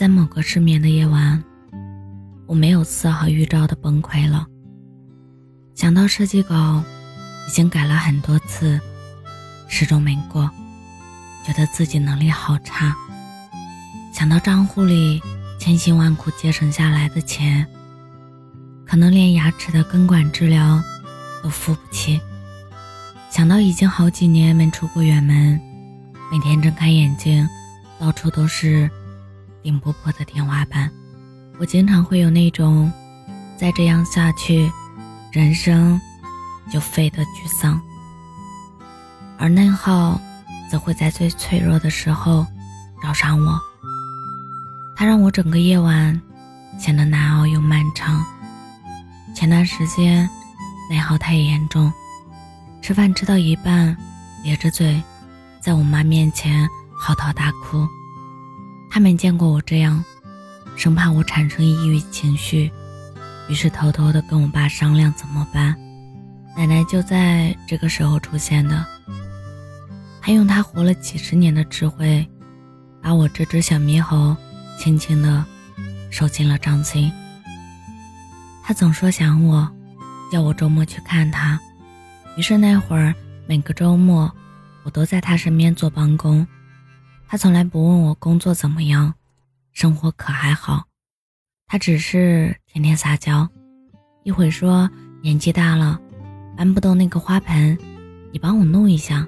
在某个失眠的夜晚，我没有丝毫预兆的崩溃了。想到设计稿已经改了很多次，始终没过，觉得自己能力好差。想到账户里千辛万苦节省下来的钱，可能连牙齿的根管治疗都付不起。想到已经好几年没出过远门，每天睁开眼睛，到处都是顶不破的天花板，我经常会有那种再这样下去，人生就废的沮丧。而内耗则会在最脆弱的时候找上我，它让我整个夜晚显得难熬又漫长。前段时间内耗太严重。吃饭吃到一半，咧着嘴，在我妈面前嚎啕大哭。他没见过我这样，生怕我产生抑郁情绪，于是偷偷的跟我爸商量怎么办。奶奶就在这个时候出现的，她用她活了几十年的智慧，把我这只小猕猴轻轻的收进了掌心。她总说想我，要我周末去看她。于是那会儿，每个周末，我都在他身边做帮工。他从来不问我工作怎么样，生活可还好。他只是天天撒娇，一会说年纪大了，搬不动那个花盆，你帮我弄一下。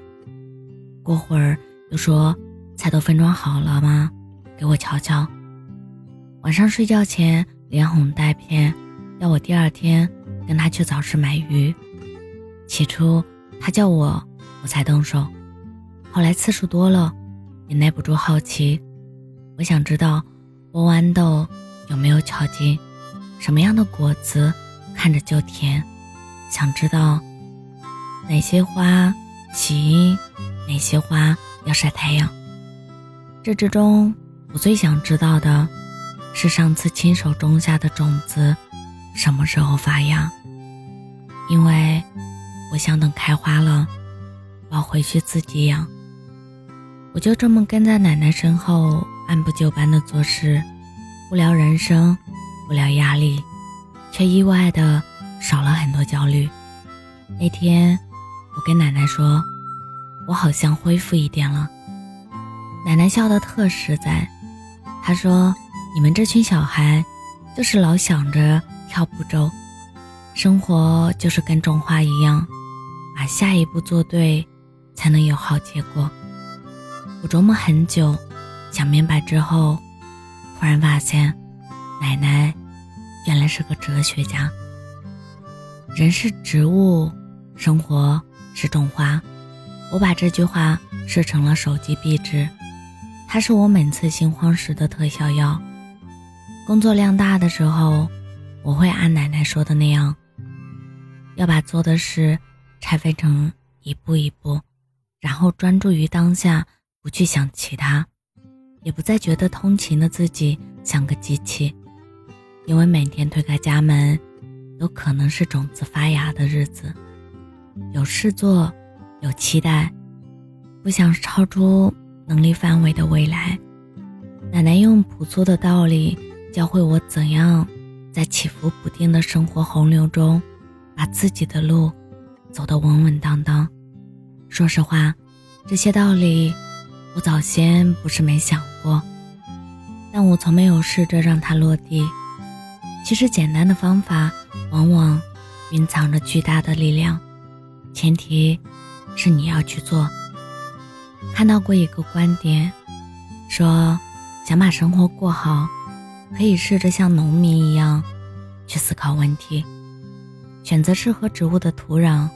过会儿又说菜都分装好了吗？给我瞧瞧。晚上睡觉前连哄带骗，要我第二天跟他去早市买鱼。起初他叫我，我才动手。后来次数多了，也耐不住好奇。我想知道剥豌豆有没有巧劲，什么样的果子看着就甜。想知道哪些花起阴，哪些花要晒太阳。这之中，我最想知道的是上次亲手种下的种子什么时候发芽，因为。我想等开花了，我要回去自己养。我就这么跟在奶奶身后，按部就班的做事，不聊人生，不聊压力，却意外的少了很多焦虑。那天，我跟奶奶说，我好像恢复一点了。奶奶笑得特实在，她说：“你们这群小孩，就是老想着跳步骤，生活就是跟种花一样。”把下一步做对，才能有好结果。我琢磨很久，想明白之后，突然发现，奶奶原来是个哲学家。人是植物，生活是种花。我把这句话设成了手机壁纸，它是我每次心慌时的特效药。工作量大的时候，我会按奶奶说的那样，要把做的事。拆分成一步一步，然后专注于当下，不去想其他，也不再觉得通勤的自己像个机器，因为每天推开家门，都可能是种子发芽的日子。有事做，有期待，不想超出能力范围的未来。奶奶用朴素的道理教会我怎样在起伏不定的生活洪流中，把自己的路。走得稳稳当当。说实话，这些道理我早先不是没想过，但我从没有试着让它落地。其实简单的方法往往蕴藏着巨大的力量，前提是你要去做。看到过一个观点，说想把生活过好，可以试着像农民一样去思考问题，选择适合植物的土壤。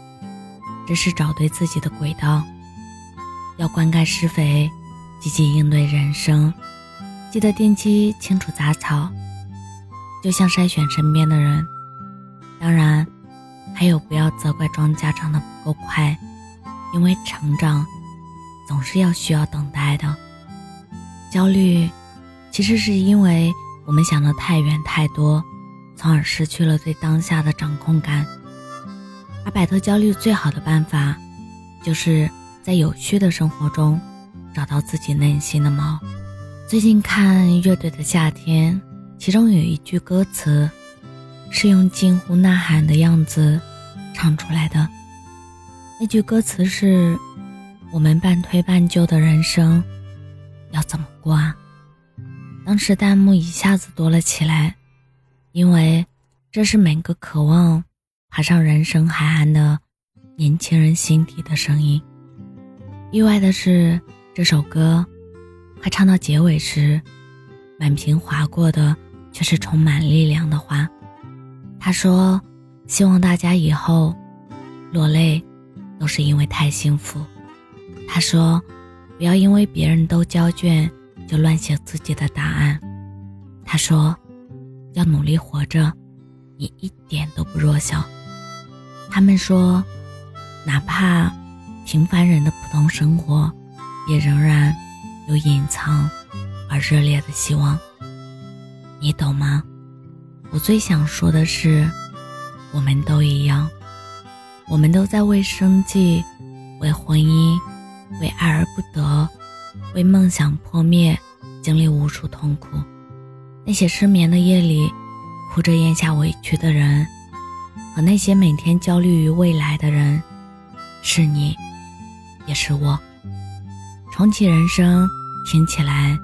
只是找对自己的轨道，要灌溉施肥，积极应对人生，记得定期清除杂草，就像筛选身边的人。当然，还有不要责怪庄稼长得不够快，因为成长总是要需要等待的。焦虑，其实是因为我们想的太远太多，从而失去了对当下的掌控感。而摆脱焦虑最好的办法，就是在有序的生活中，找到自己内心的锚，最近看乐队的夏天，其中有一句歌词是用近乎呐喊的样子唱出来的。那句歌词是：“我们半推半就的人生要怎么过啊？”当时弹幕一下子多了起来，因为这是每个渴望爬上人生海岸的年轻人心底的声音。意外的是，这首歌。快唱到结尾时，满屏划过的却是充满力量的话。他说：“希望大家以后落泪都是因为太幸福。”他说：“不要因为别人都交卷就乱写自己的答案。”他说：“要努力活着，你一点都不弱小。”他们说：“哪怕平凡人的普通生活，也仍然。”有隐藏而热烈的希望，你懂吗？我最想说的是，我们都一样，我们都在为生计、为婚姻、为爱而不得、为梦想破灭经历无数痛苦。那些失眠的夜里哭着咽下委屈的人，和那些每天焦虑于未来的人，是你，也是我。重启人生听起来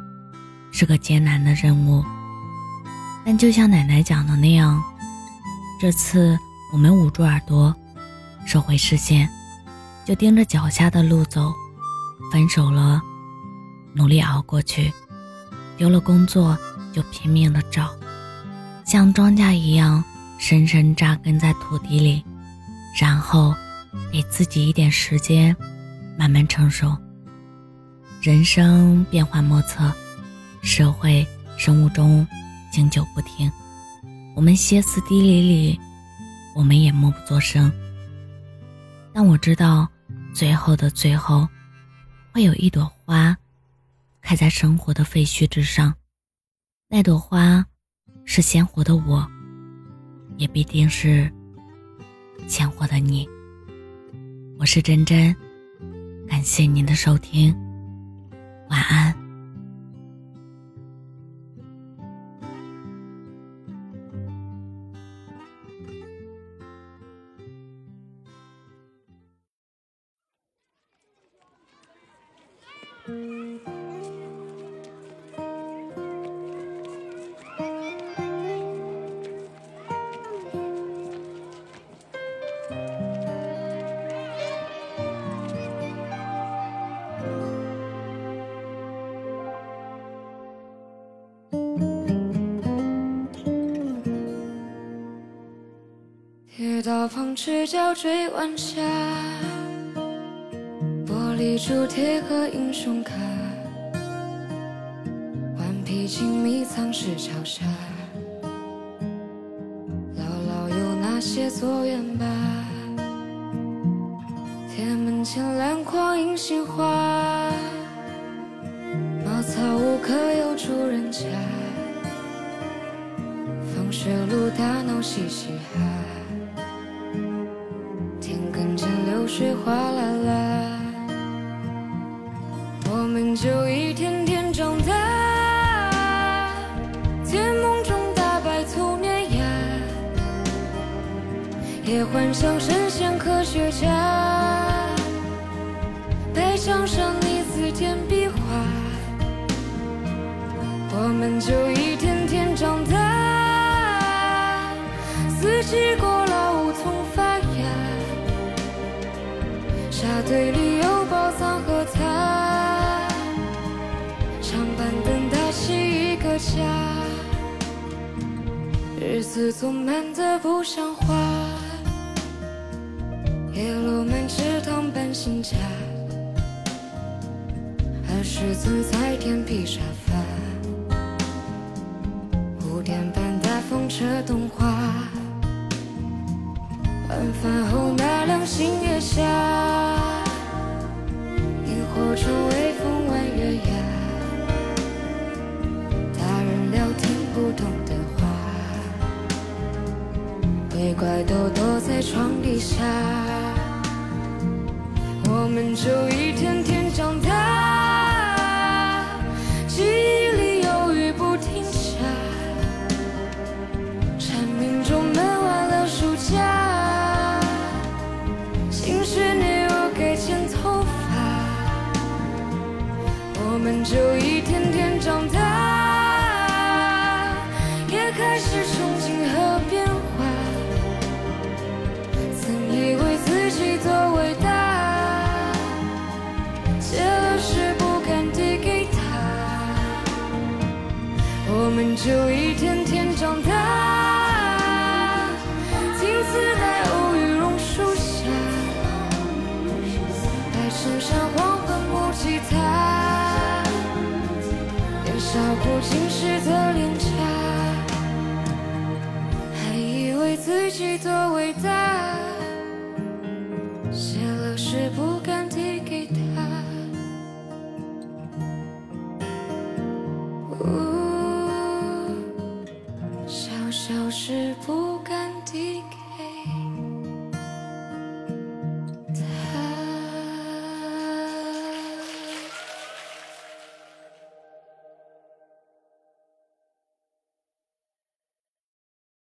是个艰难的任务，但就像奶奶讲的那样，这次我们捂住耳朵，收回视线，就盯着脚下的路走。分手了，努力熬过去；丢了工作，就拼命的找，像庄稼一样深深扎根在土地里，然后给自己一点时间，慢慢成熟。人生变幻莫测，社会生物钟经久不停，我们歇斯底里里，我们也默不作声。但我知道，最后的最后，会有一朵花开在生活的废墟之上，那朵花是鲜活的我，也必定是鲜活的你。我是真真，感谢您的收听。晚安。到旁赤脚追晚霞，玻璃珠铁盒英雄卡，顽皮筋迷藏石桥下，姥姥有那些作业吧？铁门前篮筐银杏花，茅草屋可有住人家？放学路打闹嘻嘻哈。也幻想神仙科学家。白墙上你字添笔画，我们就一天天长大。四季过老梧桐发芽。沙堆里有宝藏和他，长板凳搭起一个家，日子总慢得不像话，叶落满池塘搬新家，儿时曾在天皮沙发，五点半大风车动画，晚饭后那凉星月下。萤火虫微风弯月牙，大人聊听不懂的话，鬼怪都躲在床底下，我们就一天就一天天长大，听磁带偶遇榕树下，白衬衫黄昏木吉他，年少不经事的脸颊，还以为自己多伟大，写了诗不敢递给他。是不